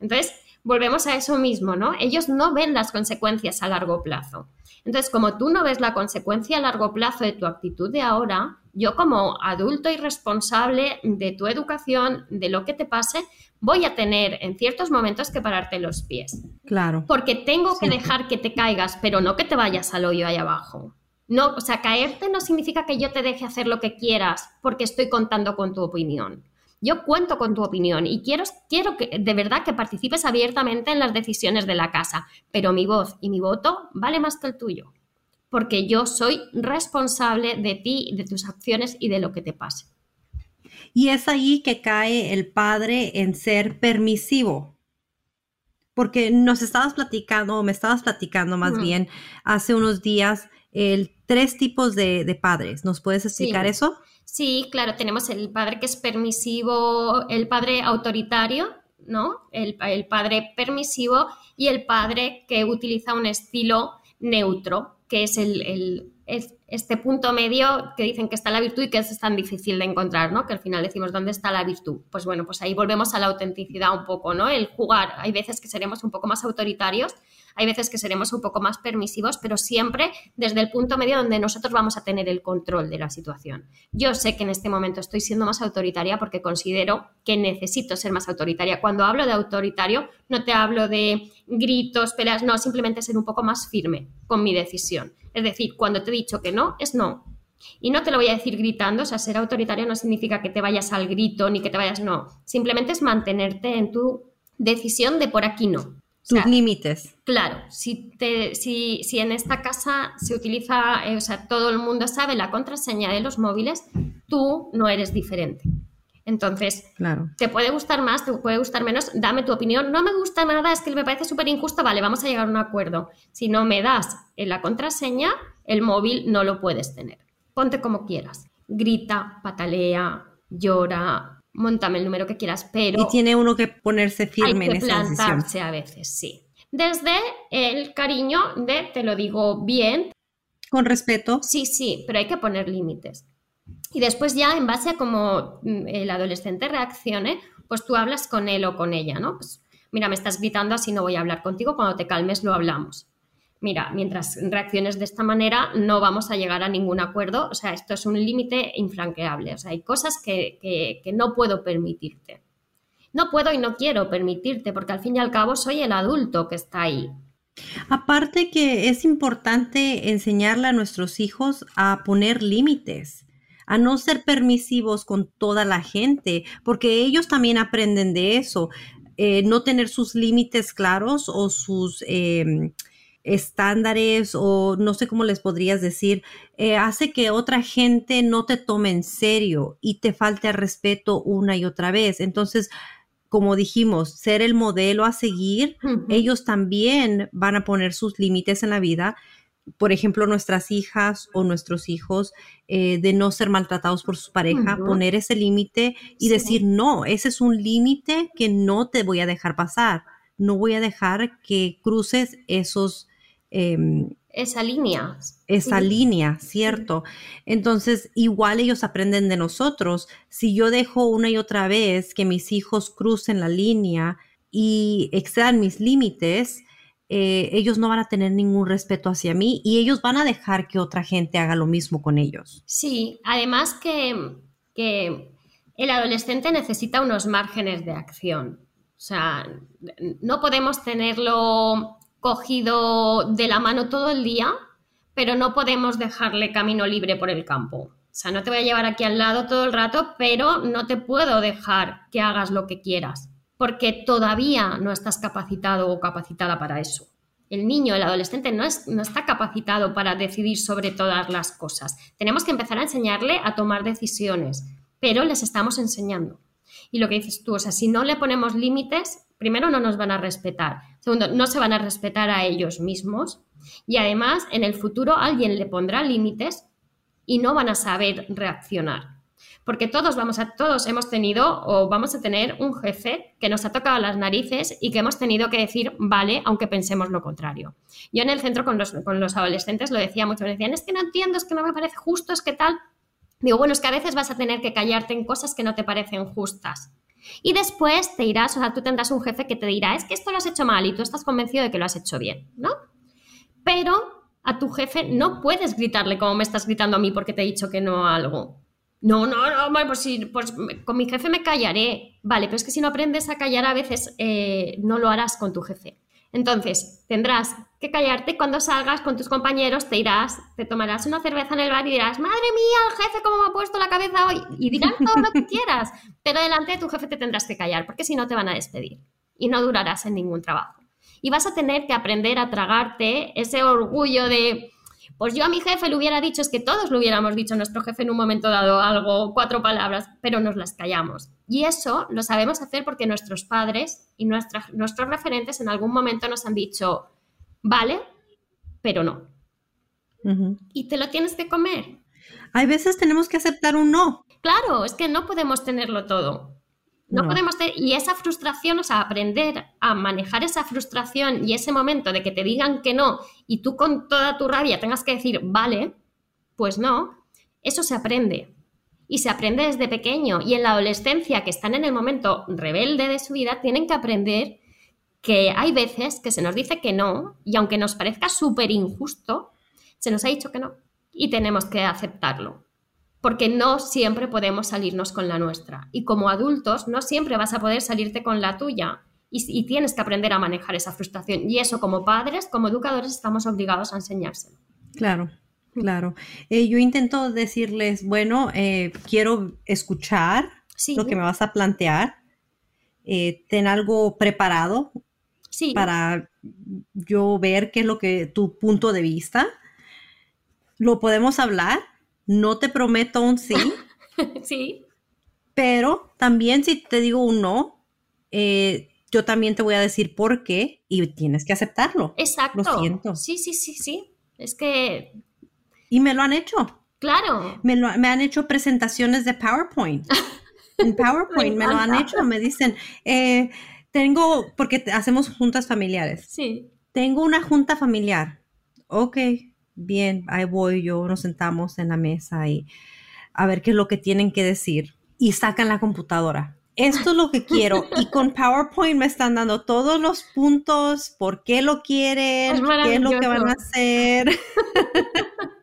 Entonces, volvemos a eso mismo, ¿no? Ellos no ven las consecuencias a largo plazo. Entonces, como tú no ves la consecuencia a largo plazo de tu actitud de ahora, yo como adulto y responsable de tu educación, de lo que te pase, voy a tener en ciertos momentos que pararte los pies. Claro. Porque tengo que dejar que te caigas, pero no que te vayas al hoyo ahí abajo. No, o sea, caerte no significa que yo te deje hacer lo que quieras porque estoy contando con tu opinión. Yo cuento con tu opinión y quiero, quiero que de verdad que participes abiertamente en las decisiones de la casa, pero mi voz y mi voto vale más que el tuyo, porque yo soy responsable de ti, de tus acciones y de lo que te pase. Y es ahí que cae el padre en ser permisivo. Porque nos estabas platicando, o me estabas platicando más bien hace unos días, el tres tipos de, padres. ¿Nos puedes explicar eso? Sí, claro, tenemos el padre que es permisivo, el padre autoritario, ¿no? El, padre permisivo y el padre que utiliza un estilo neutro, que es el, este punto medio que dicen que está la virtud y que es tan difícil de encontrar, ¿no? Que al final decimos, ¿dónde está la virtud? Pues bueno, pues ahí volvemos a la autenticidad un poco, ¿no? El jugar. Hay veces que seremos un poco más autoritarios, hay veces que seremos un poco más permisivos, pero siempre desde el punto medio donde nosotros vamos a tener el control de la situación. Yo sé que en este momento estoy siendo más autoritaria porque considero que necesito ser más autoritaria. Cuando hablo de autoritario, no te hablo de gritos, peleas, no, simplemente ser un poco más firme con mi decisión. Es decir, cuando te he dicho que no, es no. Y no te lo voy a decir gritando, o sea, ser autoritario no significa que te vayas al grito ni que te vayas, no. Simplemente es mantenerte en tu decisión de por aquí no. Tus límites. Claro, si, te, si, si, en esta casa se utiliza, eh, o sea, todo el mundo sabe la contraseña de los móviles, tú no eres diferente. Entonces, claro. te puede gustar más, te puede gustar menos, dame tu opinión. No me gusta nada, es que me parece súper injusto, vale, vamos a llegar a un acuerdo. Si no me das en la contraseña, el móvil no lo puedes tener. Ponte como quieras. Grita, patalea, llora, montame el número que quieras, pero... Y tiene uno que ponerse firme hay que en esa plantarse a veces, sí. Desde el cariño de te lo digo bien. Con respeto. Sí, sí, pero hay que poner límites. Y después ya en base a cómo mm, el adolescente reaccione, pues tú hablas con él o con ella, ¿no? Pues mira, me estás gritando así no voy a hablar contigo, cuando te calmes lo hablamos mira, mientras reacciones de esta manera no vamos a llegar a ningún acuerdo, o sea, esto es un límite infranqueable, o sea, hay cosas que, no puedo permitirte. No puedo y no quiero permitirte, porque al fin y al cabo soy el adulto que está ahí. Aparte que es importante enseñarle a nuestros hijos a poner límites, a no ser permisivos con toda la gente, porque ellos también aprenden de eso. Eh, no tener sus límites claros o sus em, estándares o no sé cómo les podrías decir, eh, hace que otra gente no te tome en serio y te falte respeto una y otra vez. Entonces, como dijimos, ser el modelo a seguir, ellos también van a poner sus límites en la vida. Por ejemplo, nuestras hijas o nuestros hijos, eh, de no ser maltratados por su pareja, poner ese límite y decir, no, ese es un límite que no te voy a dejar pasar. No voy a dejar que cruces esos Em, esa línea. Esa línea, ¿cierto? Entonces, igual ellos aprenden de nosotros. Si yo dejo una y otra vez que mis hijos crucen la línea y excedan mis límites, eh, ellos no van a tener ningún respeto hacia mí y ellos van a dejar que otra gente haga lo mismo con ellos. Sí, además que, que el adolescente necesita unos márgenes de acción. O sea, no podemos tenerlo cogido de la mano todo el día, pero no podemos dejarle camino libre por el campo. O sea, no te voy a llevar aquí al lado todo el rato, pero no te puedo dejar que hagas lo que quieras, porque todavía no estás capacitado o capacitada para eso. El niño, el adolescente no, es, no está capacitado para decidir sobre todas las cosas. Tenemos que empezar a enseñarle a tomar decisiones, pero les estamos enseñando. Y lo que dices tú, o sea, si no le ponemos límites, primero no nos van a respetar, segundo, no se van a respetar a ellos mismos y además en el futuro alguien le pondrá límites y no van a saber reaccionar. Porque todos vamos a, todos hemos tenido o vamos a tener un jefe que nos ha tocado las narices y que hemos tenido que decir vale, aunque pensemos lo contrario. Yo en el centro con los, con los adolescentes lo decía mucho, me decían, es que no entiendo, es que no me parece justo, es que tal. Digo, bueno, es que a veces vas a tener que callarte en cosas que no te parecen justas. Y después te irás, o sea, tú tendrás un jefe que te dirá, es que esto lo has hecho mal y tú estás convencido de que lo has hecho bien, ¿no? Pero a tu jefe no puedes gritarle como me estás gritando a mí porque te he dicho que no algo. No, no, no, pues, si, pues con mi jefe me callaré. Vale, pero es que si no aprendes a callar a veces eh, no lo harás con tu jefe. Entonces, tendrás que callarte cuando salgas con tus compañeros, te irás, te tomarás una cerveza en el bar y dirás, madre mía, el jefe cómo me ha puesto la cabeza hoy. Y dirán todo lo que quieras, pero delante de tu jefe te tendrás que callar, porque si no te van a despedir y no durarás en ningún trabajo. Y vas a tener que aprender a tragarte ese orgullo de, pues yo a mi jefe le hubiera dicho, es que todos lo hubiéramos dicho a nuestro jefe en un momento dado algo, cuatro palabras, pero nos las callamos. Y eso lo sabemos hacer porque nuestros padres y nuestros referentes en algún momento nos han dicho, vale, pero no. Y te lo tienes que comer. Hay veces tenemos que aceptar un no. Claro, es que no podemos tenerlo todo. No, podemos y esa frustración, o sea, aprender a manejar esa frustración y ese momento de que te digan que no y tú con toda tu rabia tengas que decir, vale, Pues no, eso se aprende. Y se aprende desde pequeño. Y en la adolescencia, que están en el momento rebelde de su vida, tienen que aprender que hay veces que se nos dice que no, y aunque nos parezca súper injusto, se nos ha dicho que no. Y tenemos que aceptarlo. Porque no siempre podemos salirnos con la nuestra. Y como adultos, no siempre vas a poder salirte con la tuya. Y, tienes que aprender a manejar esa frustración. Y eso como padres, como educadores, estamos obligados a enseñárselo. Claro, claro. Eh, yo intento decirles, bueno, eh, quiero escuchar lo que me vas a plantear. Eh, ten algo preparado sí. para yo ver qué es lo que tu punto de vista. Lo podemos hablar. No te prometo un sí. sí. Pero también si te digo un no, eh, yo también te voy a decir por qué y tienes que aceptarlo. Exacto. Lo siento. Sí, sí, sí, sí. Es que... Y me lo han hecho. Claro. Me, lo, me han hecho presentaciones de PowerPoint. en PowerPoint me, lo han hecho. Me dicen, eh, tengo, porque hacemos juntas familiares. Sí. Tengo una junta familiar. Ok, bien, ahí voy yo, nos sentamos en la mesa y a ver qué es lo que tienen que decir. Y sacan la computadora esto es lo que quiero. Y con PowerPoint me están dando todos los puntos, por qué lo quieren, qué es lo que van a hacer.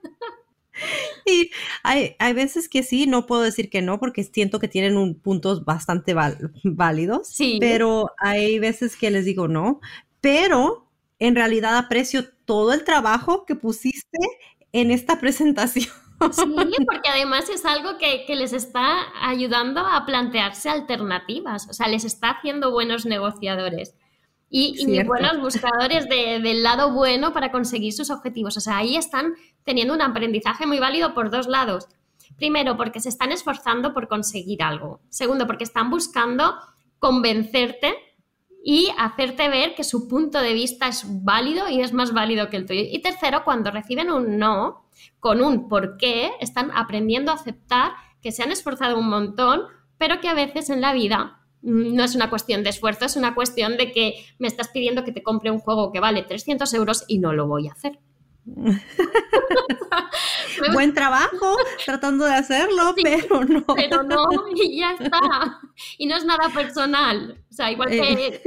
y hay, veces que sí, no puedo decir que no, porque siento que tienen un, puntos bastante válidos. Sí. Pero hay veces que les digo no. Pero en realidad aprecio todo el trabajo que pusiste en esta presentación. Sí, porque además es algo que, les está ayudando a plantearse alternativas, o sea, les está haciendo buenos negociadores y, buenos buscadores del lado bueno para conseguir sus objetivos. O sea, ahí están teniendo un aprendizaje muy válido por dos lados. Primero, porque se están esforzando por conseguir algo. Segundo, porque están buscando convencerte y hacerte ver que su punto de vista es válido y es más válido que el tuyo. Y tercero, cuando reciben un no, con un por qué, están aprendiendo a aceptar que se han esforzado un montón, pero que a veces en la vida no es una cuestión de esfuerzo, es una cuestión de que me estás pidiendo que te compre un juego que vale 300 euros y no lo voy a hacer. Buen trabajo tratando de hacerlo, pero no. Pero no, y ya está. Y no es nada personal. O sea, igual que, eh.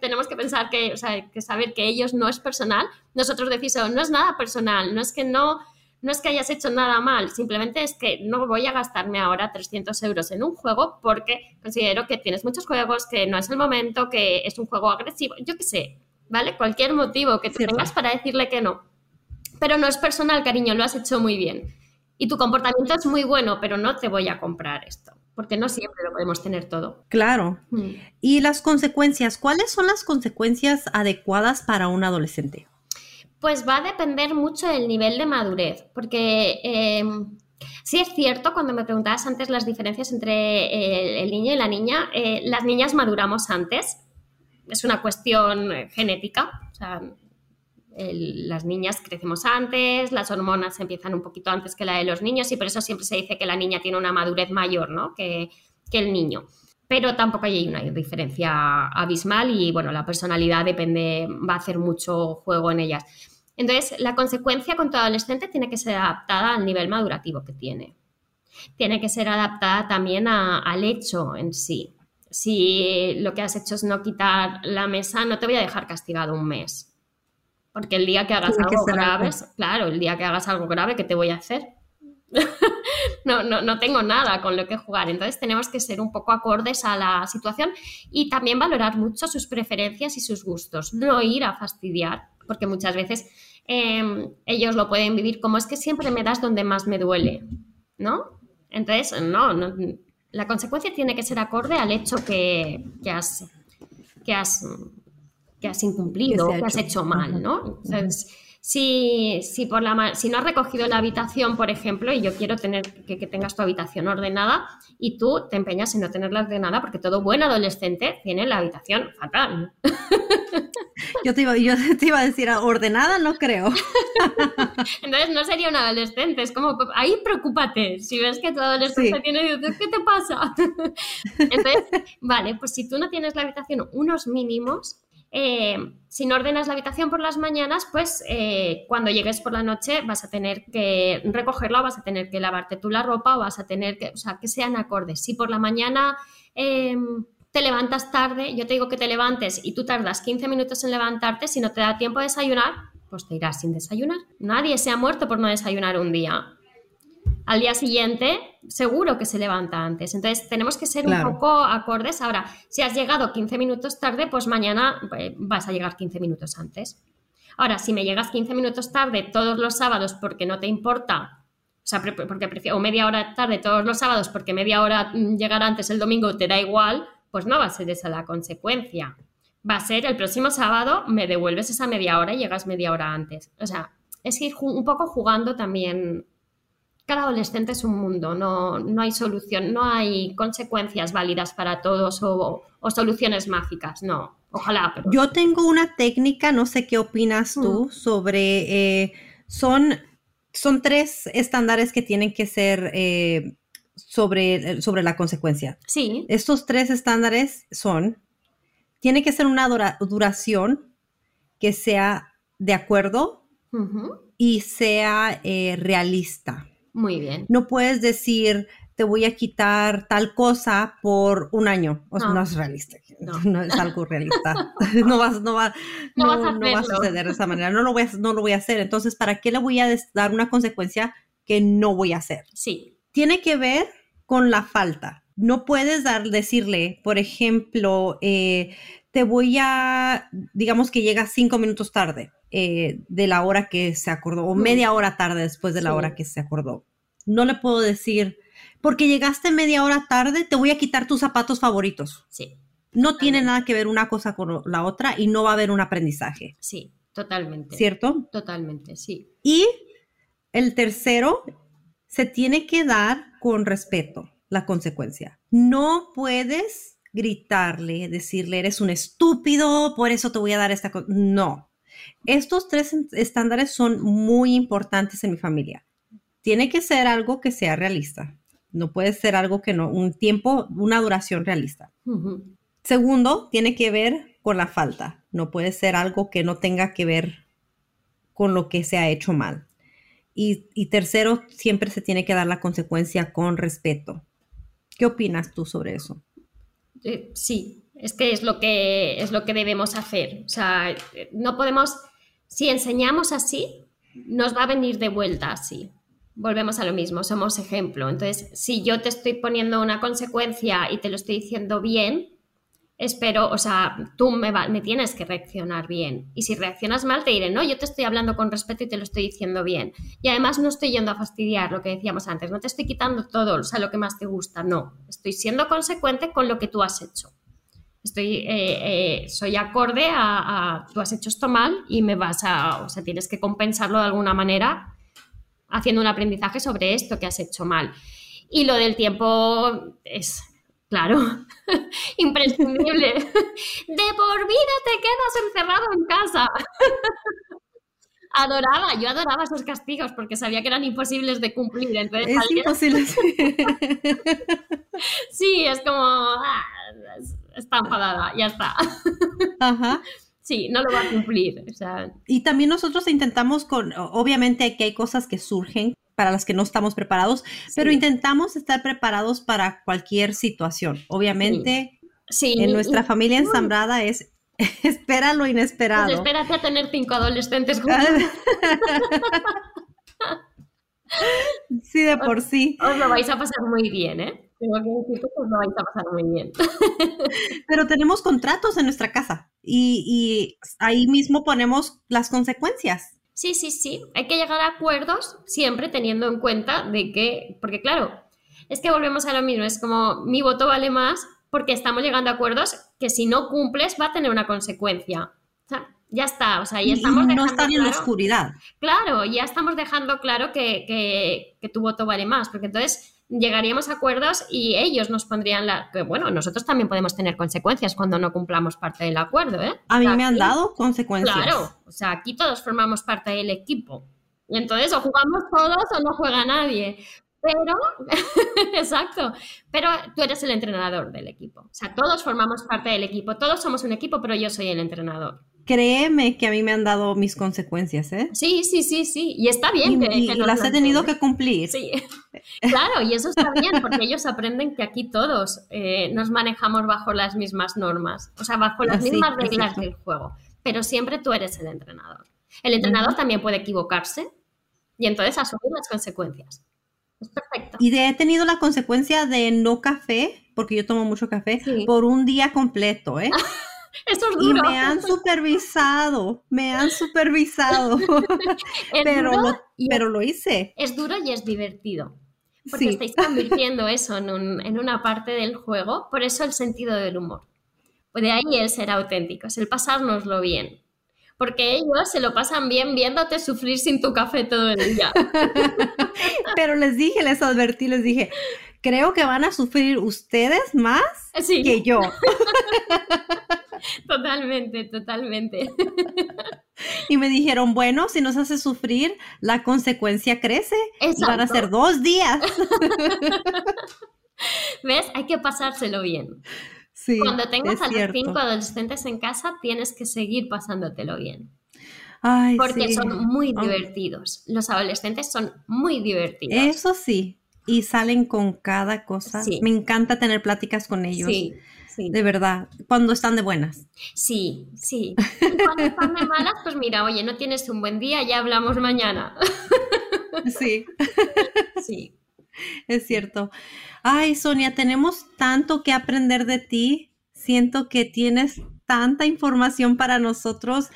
tenemos que pensar que, o sea, que saber que ellos no es personal, nosotros decimos, oh, no es nada personal, no es que no, no es que hayas hecho nada mal, simplemente es que no voy a gastarme ahora 300 euros en un juego porque considero que tienes muchos juegos, que no es el momento, que es un juego agresivo, yo qué sé, ¿vale? Cualquier motivo que tengas para decirle que no pero no es personal, cariño, lo has hecho muy bien. Y tu comportamiento es muy bueno, pero no te voy a comprar esto, porque no siempre lo podemos tener todo. Claro. Mm. Y las consecuencias, ¿cuáles son las consecuencias adecuadas para un adolescente? Pues va a depender mucho del nivel de madurez, porque em, sí es cierto, cuando me preguntabas antes las diferencias entre el, niño y la niña, eh, las niñas maduramos antes, es una cuestión genética, o sea, las niñas crecemos antes, las hormonas empiezan un poquito antes que la de los niños y por eso siempre se dice que la niña tiene una madurez mayor ¿no? que, el niño. Pero tampoco hay una diferencia abismal y bueno, la personalidad depende, va a hacer mucho juego en ellas. Entonces, la consecuencia con tu adolescente tiene que ser adaptada al nivel madurativo que tiene. Tiene que ser adaptada también al hecho en sí. Si lo que has hecho es no quitar la mesa, no te voy a dejar castigado un mes porque el día que hagas algo grave, claro, el día que hagas algo grave, ¿qué te voy a hacer? no, no, no tengo nada con lo que jugar. Entonces tenemos que ser un poco acordes a la situación y también valorar mucho sus preferencias y sus gustos. No ir a fastidiar, porque muchas veces em, ellos lo pueden vivir como es que siempre me das donde más me duele, ¿no? Entonces, no, la consecuencia tiene que ser acorde al hecho que, que has, que has que has incumplido, que, has hecho mal, ¿no? Si, si, por la, si no has recogido la habitación, por ejemplo, y yo quiero tener que, tengas tu habitación ordenada y tú te empeñas en no tenerla ordenada porque todo buen adolescente tiene la habitación fatal. Yo te iba, yo te iba a decir, ordenada no creo. Entonces no sería un adolescente, es como, ahí preocúpate, si ves que tu adolescente tiene, ¿qué te pasa? Entonces, vale, pues si tú no tienes la habitación unos mínimos, eh, si no ordenas la habitación por las mañanas, pues eh, cuando llegues por la noche vas a tener que recogerla vas a tener que lavarte tú la ropa o vas a tener que, o sea, que sean acordes. Si por la mañana em, te levantas tarde, yo te digo que te levantes y tú tardas 15 minutos en levantarte, si no te da tiempo a desayunar, pues te irás sin desayunar. Nadie se ha muerto por no desayunar un día al día siguiente seguro que se levanta antes. Entonces tenemos que ser un poco acordes. Ahora, si has llegado 15 minutos tarde, pues mañana eh, vas a llegar 15 minutos antes. Ahora, si me llegas 15 minutos tarde todos los sábados porque no te importa, o sea, porque o media hora tarde todos los sábados porque media hora mm, llegar antes el domingo te da igual, pues no va a ser esa la consecuencia. Va a ser el próximo sábado me devuelves esa media hora y llegas media hora antes. O sea, es ir un poco jugando también cada adolescente es un mundo, no, no, hay solución, no hay consecuencias válidas para todos o, soluciones mágicas, no, ojalá. Yo tengo una técnica, no sé qué opinas tú, mm. sobre, eh, son, son tres estándares que tienen que ser eh, sobre, sobre la consecuencia. Sí. Estos tres estándares son, tiene que ser una duración que sea de acuerdo y sea eh, realista. Muy bien. No puedes decir, te voy a quitar tal cosa por un año. O sea, no, es realista. No. es algo realista. no, vas, no, va, no, va a suceder de esa manera. No lo, voy a, no lo voy a hacer. Entonces, ¿para qué le voy a dar una consecuencia que no voy a hacer? Sí. Tiene que ver con la falta. No puedes dar, decirle, por ejemplo, eh, te voy a, digamos que llega cinco minutos tarde eh, de la hora que se acordó, o media hora tarde después de la hora que se acordó. No le puedo decir, porque llegaste media hora tarde, te voy a quitar tus zapatos favoritos. Sí. No tiene nada que ver una cosa con la otra y no va a haber un aprendizaje. Sí, totalmente. ¿Cierto? Totalmente, sí. Y el tercero, se tiene que dar con respeto la consecuencia. No puedes gritarle, decirle, eres un estúpido, por eso te voy a dar esta cosa. No, estos tres estándares son muy importantes en mi familia. Tiene que ser algo que sea realista. No puede ser algo que no, un tiempo, una duración realista. Segundo, tiene que ver con la falta. No puede ser algo que no tenga que ver con lo que se ha hecho mal. Y, tercero, siempre se tiene que dar la consecuencia con respeto. ¿Qué opinas tú sobre eso? Eh, sí, es que es lo que es lo que debemos hacer. O sea, no podemos si enseñamos así, nos va a venir de vuelta así. Volvemos a lo mismo, somos ejemplo. Entonces, si yo te estoy poniendo una consecuencia y te lo estoy diciendo bien, espero, o sea, tú me, me tienes que reaccionar bien. Y si reaccionas mal, te diré, no, yo te estoy hablando con respeto y te lo estoy diciendo bien. Y además no estoy yendo a fastidiar lo que decíamos antes, no te estoy quitando todo, o sea, lo que más te gusta, no. Estoy siendo consecuente con lo que tú has hecho estoy, eh, eh, soy acorde a, tú has hecho esto mal y me vas a, o sea, tienes que compensarlo de alguna manera haciendo un aprendizaje sobre esto que has hecho mal. Y lo del tiempo es, claro, imprescindible. De por vida te quedas encerrado en casa. adoraba, yo adoraba esos castigos porque sabía que eran imposibles de cumplir. Entonces, es imposible. sí, es como, ah, está enfadada, ya está. Ajá. Sí, no lo va a cumplir. Y también nosotros intentamos con, obviamente que hay cosas que surgen para las que no estamos preparados, pero intentamos estar preparados para cualquier situación. Obviamente, sí. en nuestra familia ensambrada es espera lo inesperado. Pues espérate a tener cinco adolescentes juntos. sí, de por sí. Os lo vais a pasar muy bien, ¿eh? tengo que decir que pues, no vais a pasar muy bien. Pero tenemos contratos en nuestra casa y, ahí mismo ponemos las consecuencias. Sí, sí, sí. Hay que llegar a acuerdos siempre teniendo en cuenta de que, porque claro, es que volvemos a lo mismo, es como mi voto vale más porque estamos llegando a acuerdos que si no cumples va a tener una consecuencia. O sea, ya está, o sea, ya estamos No están en la oscuridad. Claro, ya estamos dejando claro que, que, que tu voto vale más, porque entonces llegaríamos a acuerdos y ellos nos pondrían la... Que, bueno, nosotros también podemos tener consecuencias cuando no cumplamos parte del acuerdo, ¿eh? A mí me han dado consecuencias. Claro, o sea, aquí todos formamos parte del equipo. Y entonces o jugamos todos o no juega nadie. Pero, exacto, pero tú eres el entrenador del equipo. O sea, todos formamos parte del equipo, todos somos un equipo, pero yo soy el entrenador. Créeme que a mí me han dado mis consecuencias, ¿eh? Sí, sí, sí, sí. Y está bien Y, que, y que las he tenido que cumplir. Sí, claro, y eso está bien, porque ellos aprenden que aquí todos eh, nos manejamos bajo las mismas normas, o sea, bajo las Ah, sí, mismas reglas del juego, pero siempre tú eres el entrenador. El entrenador también puede equivocarse y entonces asumir las consecuencias. Es perfecto. Y de- he tenido la consecuencia de no café, porque yo tomo mucho café, Sí. por un día completo, ¿eh? Eso es Y duro. me han supervisado, me han supervisado, pero, duro lo, y pero lo hice. es duro y es divertido. Porque Sí. estáis convirtiendo eso en, un- en una parte del juego, por eso el sentido del humor. De ahí el ser auténticos, el pasárnoslo bien. Porque ellos se lo pasan bien viéndote sufrir sin tu café todo el día. Pero les dije, les advertí, les dije, creo que van a sufrir ustedes más Sí, que yo. totalmente, totalmente. Y me dijeron, bueno, si nos hace sufrir, la consecuencia crece. Y van a Exacto. ser dos días. ¿Ves? Hay que pasárselo bien. Sí, Cuando tengas a los cinco adolescentes en casa, tienes que seguir pasándotelo bien. Ay, Porque sí. son muy Ah. divertidos. Los adolescentes son muy divertidos. Eso sí. Y salen con cada cosa. Sí. Me encanta tener pláticas con ellos. Sí, sí. De verdad. Cuando están de buenas. Sí, sí. Y cuando están de malas, pues mira, oye, no tienes un buen día, ya hablamos mañana. Sí, Sí. es cierto. Ay, Sonia, tenemos tanto que aprender de ti. Siento que tienes tanta información para nosotros.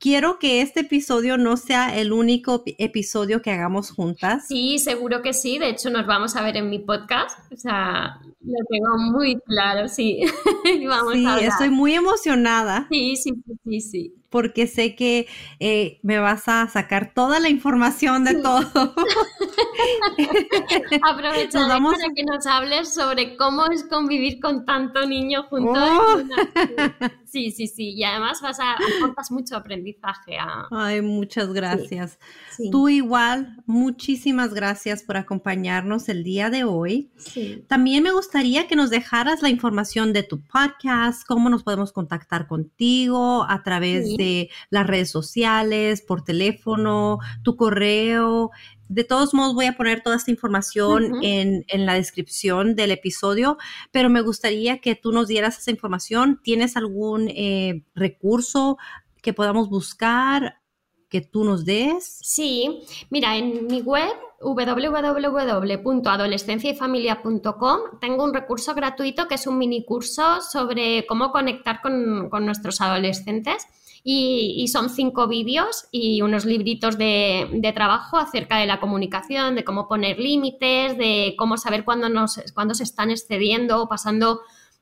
Quiero que este episodio no sea el único pi- episodio que hagamos juntas. Sí, seguro que sí. De hecho, nos vamos a ver en mi podcast. O sea, lo tengo muy claro, sí. Vamos Sí, a estoy muy emocionada Sí, sí, sí, sí, sí. Porque sé que eh, me vas a sacar toda la información de Sí. todo. Aprovecharé Nos vamos- para que nos hables sobre cómo es convivir con tanto niño juntos. Oh. una- Sí, sí, sí. Y además vas a aportas mucho aprendizaje a... Ay, muchas gracias. Sí, Tú igual, muchísimas gracias por acompañarnos el día de hoy. sí. También me gustaría que nos dejaras la información de tu podcast, cómo nos podemos contactar contigo a través. De las redes sociales, por teléfono, tu correo. De todos modos, voy a poner toda esta información Ujú. en, en la descripción del episodio, pero me gustaría que tú nos dieras esa información. ¿Tienes algún eh, recurso que podamos buscar, que tú nos des? Sí, mira, en mi web www.adolescenciayfamilia.com tengo un recurso gratuito que es un mini curso sobre cómo conectar con, con nuestros adolescentes y, y son cinco vídeos y unos libritos de, de trabajo acerca de la comunicación, de cómo poner límites, de cómo saber cuándo, nos, cuándo se están excediendo o pasando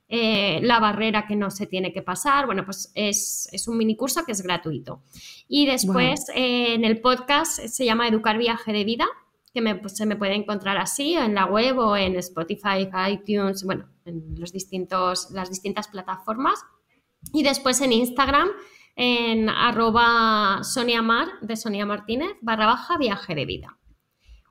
eh, la barrera que no se tiene que pasar. Bueno, pues es, es un mini curso que es gratuito. Y después eh, en el podcast se llama Educar Viaje de Vida, que me, pues, se me puede encontrar así en la web o en Spotify, iTunes, bueno, en los distintos, las distintas plataformas. Y después en Instagram en arroba Sonia Mar, de Sonia Martínez, barra baja viaje de vida.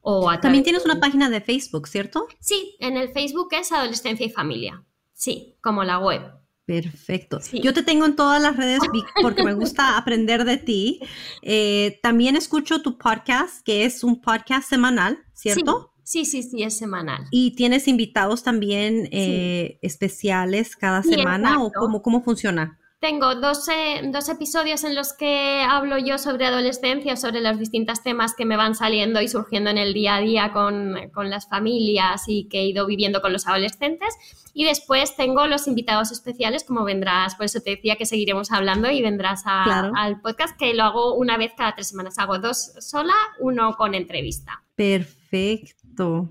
O También tienes de- una página de Facebook, ¿cierto? Sí, en el Facebook es Adolescencia y Familia. Sí, como la web. Perfecto. Sí. Yo te tengo en todas las redes porque me gusta aprender de ti. Eh, también escucho tu podcast, que es un podcast semanal, ¿cierto? Sí, sí, sí, sí, es semanal. Y tienes invitados también eh, especiales cada semana o cómo, cómo funciona. Tengo dos, eh, dos episodios en los que hablo yo sobre adolescencia, sobre los distintos temas que me van saliendo y surgiendo en el día a día con, con las familias y que he ido viviendo con los adolescentes. Y después tengo los invitados especiales, como vendrás, por eso te decía que seguiremos hablando y vendrás a- Claro. al podcast, que lo hago una vez cada tres semanas. Hago dos sola, uno con entrevista. Perfecto.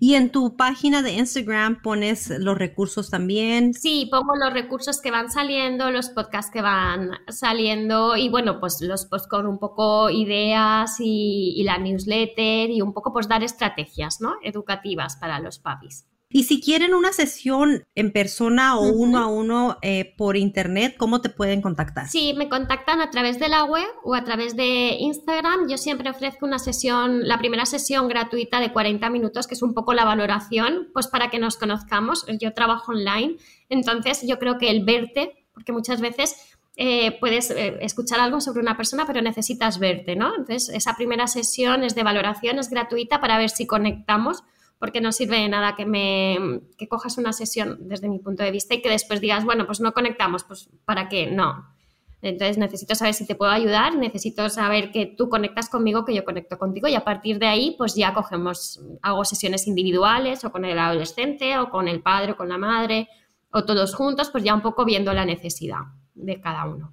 Y en tu página de Instagram pones los recursos también. Sí, pongo los recursos que van saliendo, los podcasts que van saliendo y bueno, pues los posts con un poco ideas y, y la newsletter y un poco pues dar estrategias, ¿no? Educativas para los papis. Y si quieren una sesión en persona o uno a uno eh, por internet, ¿cómo te pueden contactar? Sí, me contactan a través de la web o a través de Instagram. Yo siempre ofrezco una sesión, la primera sesión gratuita de 40 minutos, que es un poco la valoración, pues para que nos conozcamos. Yo trabajo online, entonces yo creo que el verte, porque muchas veces eh, puedes eh, escuchar algo sobre una persona, pero necesitas verte, ¿no? Entonces, esa primera sesión es de valoración, es gratuita para ver si conectamos porque no sirve de nada que me que cojas una sesión desde mi punto de vista y que después digas, bueno, pues no conectamos, pues ¿para qué? No. Entonces necesito saber si te puedo ayudar, necesito saber que tú conectas conmigo, que yo conecto contigo y a partir de ahí pues ya cogemos, hago sesiones individuales o con el adolescente o con el padre o con la madre o todos juntos, pues ya un poco viendo la necesidad de cada uno.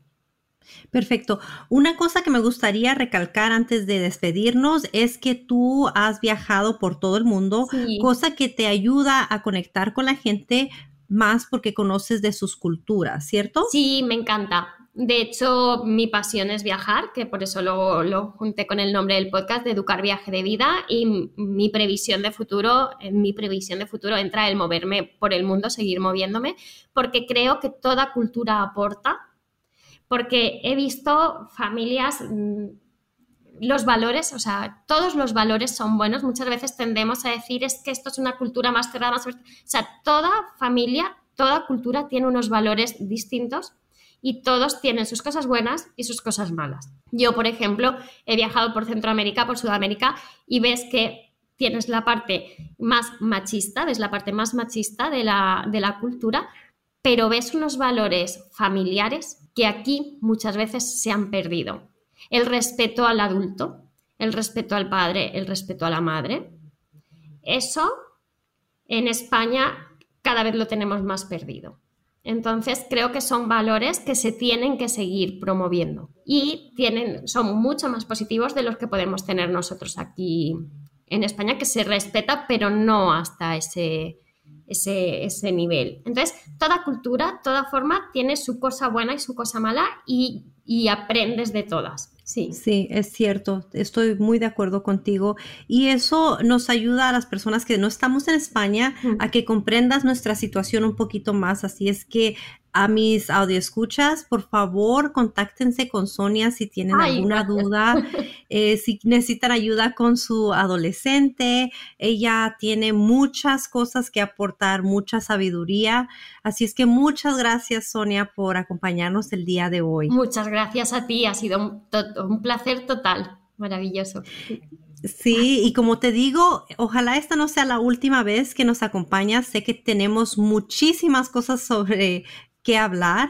Perfecto. Una cosa que me gustaría recalcar antes de despedirnos es que tú has viajado por todo el mundo, cosa que te ayuda a conectar con la gente más porque conoces de sus culturas, ¿cierto? Sí, me encanta. De hecho, mi pasión es viajar, que por eso lo, lo, junté con el nombre del podcast de Educar Viaje de Vida y mi previsión de futuro, en mi previsión de futuro entra el moverme por el mundo, seguir moviéndome, porque creo que toda cultura aporta porque he visto familias, mm, los valores, o sea, todos los valores son buenos. Muchas veces tendemos a decir es que esto es una cultura más cerrada, más... O sea, toda familia, toda cultura tiene unos valores distintos y todos tienen sus cosas buenas y sus cosas malas. Yo, por ejemplo, he viajado por Centroamérica, por Sudamérica y ves que tienes la parte más machista, ves la parte más machista de la, de la cultura, pero ves unos valores familiares que aquí muchas veces se han perdido. El respeto al adulto, el respeto al padre, el respeto a la madre. Eso en España cada vez lo tenemos más perdido. Entonces creo que son valores que se tienen que seguir promoviendo y tienen, son mucho más positivos de los que podemos tener nosotros aquí en España, que se respeta, pero no hasta ese, ese, nivel. Entonces, toda cultura, toda forma tiene su cosa buena y su cosa mala y, y aprendes de todas. Sí. sí, es cierto, estoy muy de acuerdo contigo y eso nos ayuda a las personas que no estamos en España a que comprendas nuestra situación un poquito más, así es que a mis escuchas, por favor, contáctense con Sonia si tienen alguna duda, eh, si necesitan ayuda con su adolescente. Ella tiene muchas cosas que aportar, mucha sabiduría. Así es que muchas gracias, Sonia, por acompañarnos el día de hoy. Muchas gracias a ti, ha sido un, un placer total. Maravilloso. Sí, y como te digo, ojalá esta no sea la última vez que nos acompañas. Sé que tenemos muchísimas cosas sobre que hablar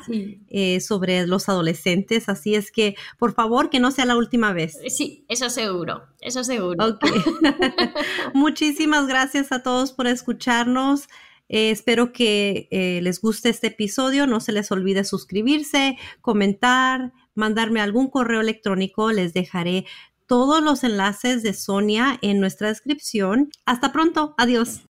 eh, sobre los adolescentes, así es que por favor que no sea la última vez. Sí, eso seguro, eso seguro. Muchísimas gracias a todos por escucharnos. Eh, espero que eh, les guste este episodio. No se les olvide suscribirse, comentar, mandarme algún correo electrónico. Les dejaré todos los enlaces de Sonia en nuestra descripción. Hasta pronto. Adiós.